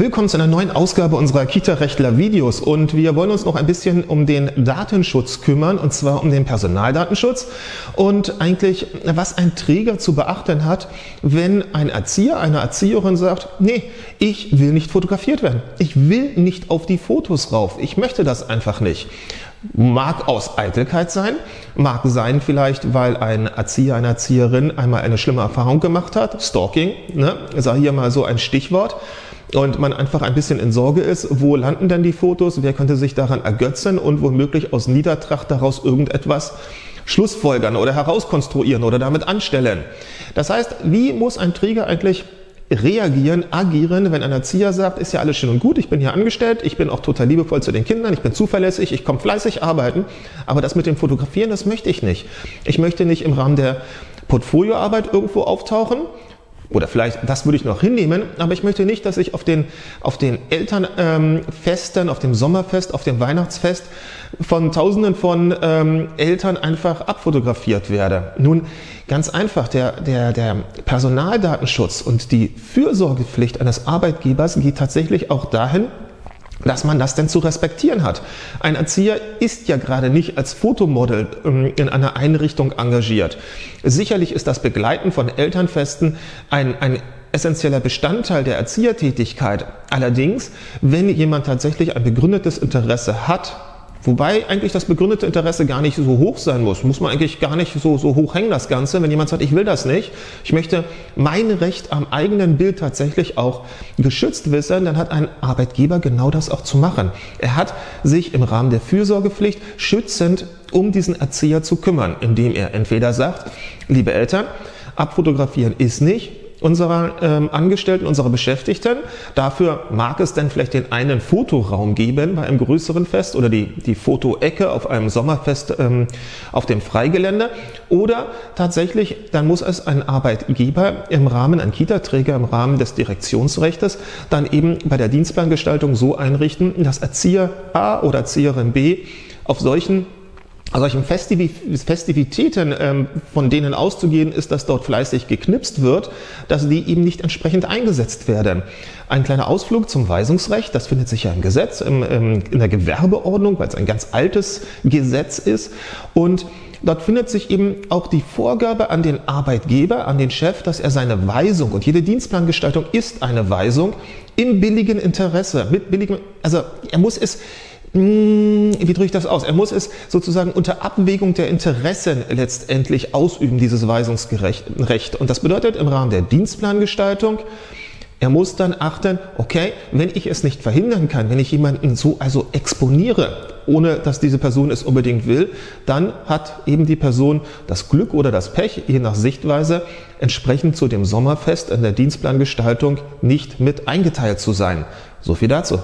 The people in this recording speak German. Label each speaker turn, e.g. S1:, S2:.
S1: Willkommen zu einer neuen Ausgabe unserer Kita-Rechtler Videos und wir wollen uns noch ein bisschen um den Datenschutz kümmern und zwar um den Personaldatenschutz und eigentlich was ein Träger zu beachten hat, wenn ein Erzieher, eine Erzieherin sagt, nee, ich will nicht fotografiert werden. Ich will nicht auf die Fotos rauf. Ich möchte das einfach nicht. Mag aus Eitelkeit sein, mag sein vielleicht, weil ein Erzieher, eine Erzieherin einmal eine schlimme Erfahrung gemacht hat, Stalking, ne? sage hier mal so ein Stichwort, und man einfach ein bisschen in Sorge ist, wo landen denn die Fotos, wer könnte sich daran ergötzen und womöglich aus Niedertracht daraus irgendetwas schlussfolgern oder herauskonstruieren oder damit anstellen. Das heißt, wie muss ein Träger eigentlich reagieren, agieren, wenn ein Erzieher sagt, ist ja alles schön und gut, ich bin hier angestellt, ich bin auch total liebevoll zu den Kindern, ich bin zuverlässig, ich komme fleißig arbeiten, aber das mit dem Fotografieren, das möchte ich nicht. Ich möchte nicht im Rahmen der Portfolioarbeit irgendwo auftauchen, oder vielleicht, das würde ich noch hinnehmen, aber ich möchte nicht, dass ich auf den, auf den Elternfesten, ähm, auf dem Sommerfest, auf dem Weihnachtsfest von Tausenden von ähm, Eltern einfach abfotografiert werde. Nun, ganz einfach, der, der, der Personaldatenschutz und die Fürsorgepflicht eines Arbeitgebers geht tatsächlich auch dahin, dass man das denn zu respektieren hat. Ein Erzieher ist ja gerade nicht als Fotomodel ähm, in einer Einrichtung engagiert. Sicherlich ist das Begleiten von Elternfesten ein, ein essentieller Bestandteil der Erziehertätigkeit. Allerdings, wenn jemand tatsächlich ein begründetes Interesse hat, Wobei eigentlich das begründete Interesse gar nicht so hoch sein muss. Muss man eigentlich gar nicht so, so hoch hängen, das Ganze. Wenn jemand sagt, ich will das nicht, ich möchte mein Recht am eigenen Bild tatsächlich auch geschützt wissen, dann hat ein Arbeitgeber genau das auch zu machen. Er hat sich im Rahmen der Fürsorgepflicht schützend um diesen Erzieher zu kümmern, indem er entweder sagt, liebe Eltern, abfotografieren ist nicht, unserer ähm, Angestellten, unserer Beschäftigten. Dafür mag es dann vielleicht den einen Fotoraum geben bei einem größeren Fest oder die, die Fotoecke auf einem Sommerfest ähm, auf dem Freigelände. Oder tatsächlich, dann muss es ein Arbeitgeber im Rahmen, ein Kita-Träger im Rahmen des Direktionsrechts dann eben bei der Dienstplangestaltung so einrichten, dass Erzieher A oder Erzieherin B auf solchen solchen Festivitäten, ähm, von denen auszugehen ist, dass dort fleißig geknipst wird, dass die eben nicht entsprechend eingesetzt werden. Ein kleiner Ausflug zum Weisungsrecht, das findet sich ja im Gesetz, in der Gewerbeordnung, weil es ein ganz altes Gesetz ist. Und Dort findet sich eben auch die Vorgabe an den Arbeitgeber, an den Chef, dass er seine Weisung und jede Dienstplangestaltung ist eine Weisung in billigem Interesse, mit billigem, also er muss es wie drücke ich das aus? Er muss es sozusagen unter Abwägung der Interessen letztendlich ausüben, dieses Weisungsrecht. Und das bedeutet im Rahmen der Dienstplangestaltung, er muss dann achten, okay, wenn ich es nicht verhindern kann, wenn ich jemanden so also exponiere, ohne dass diese Person es unbedingt will, dann hat eben die Person das Glück oder das Pech, je nach Sichtweise, entsprechend zu dem Sommerfest in der Dienstplangestaltung nicht mit eingeteilt zu sein. So viel dazu.